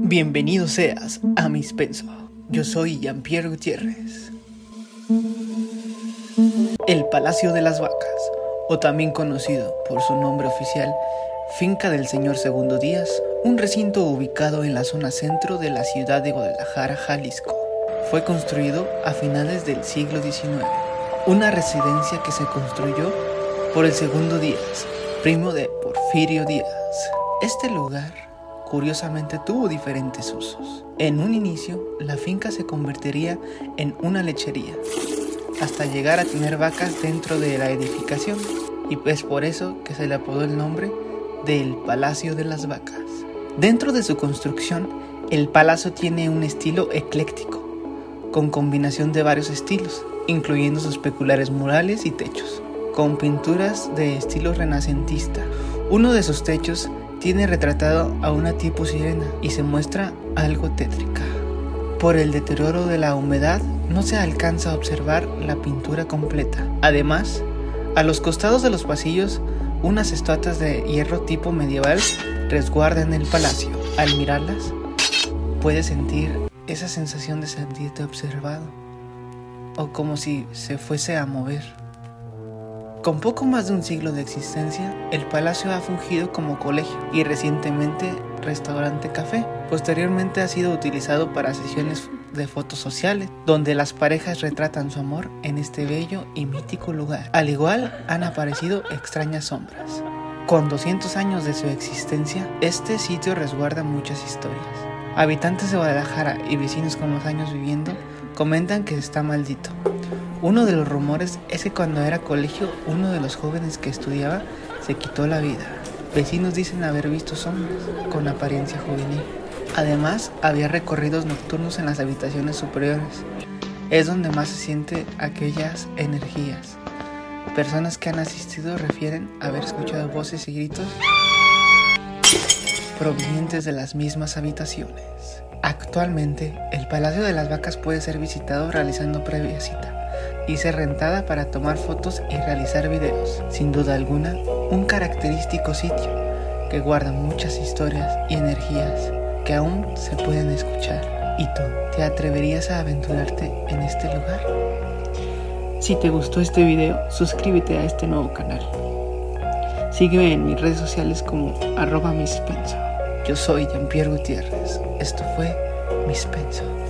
Bienvenido seas a Mis Penso. Yo soy Jean-Pierre Gutiérrez. El Palacio de las Vacas, o también conocido por su nombre oficial, Finca del Señor Segundo Díaz, un recinto ubicado en la zona centro de la ciudad de Guadalajara, Jalisco. Fue construido a finales del siglo XIX, una residencia que se construyó por el Segundo Díaz, primo de Porfirio Díaz. Este lugar curiosamente tuvo diferentes usos. En un inicio, la finca se convertiría en una lechería, hasta llegar a tener vacas dentro de la edificación, y es por eso que se le apodó el nombre del Palacio de las Vacas. Dentro de su construcción, el palacio tiene un estilo ecléctico, con combinación de varios estilos, incluyendo sus peculiares murales y techos, con pinturas de estilo renacentista. Uno de sus techos tiene retratado a una tipo sirena y se muestra algo tétrica. Por el deterioro de la humedad no se alcanza a observar la pintura completa. Además, a los costados de los pasillos, unas estatuas de hierro tipo medieval resguardan el palacio. Al mirarlas, puedes sentir esa sensación de sentirte observado o como si se fuese a mover. Con poco más de un siglo de existencia, el palacio ha fungido como colegio y recientemente restaurante café. Posteriormente ha sido utilizado para sesiones de fotos sociales, donde las parejas retratan su amor en este bello y mítico lugar. Al igual han aparecido extrañas sombras. Con 200 años de su existencia, este sitio resguarda muchas historias. Habitantes de Guadalajara y vecinos con los años viviendo comentan que está maldito. Uno de los rumores es que cuando era colegio, uno de los jóvenes que estudiaba se quitó la vida. Vecinos dicen haber visto sombras con apariencia juvenil. Además, había recorridos nocturnos en las habitaciones superiores. Es donde más se siente aquellas energías. Personas que han asistido refieren haber escuchado voces y gritos provenientes de las mismas habitaciones. Actualmente, el Palacio de las Vacas puede ser visitado realizando previa cita y ser rentada para tomar fotos y realizar videos. Sin duda alguna, un característico sitio que guarda muchas historias y energías que aún se pueden escuchar. ¿Y tú, te atreverías a aventurarte en este lugar? Si te gustó este video, suscríbete a este nuevo canal. Sígueme en mis redes sociales como arroba mispenso. Yo soy Jean-Pierre Gutiérrez. Esto fue Mispenso.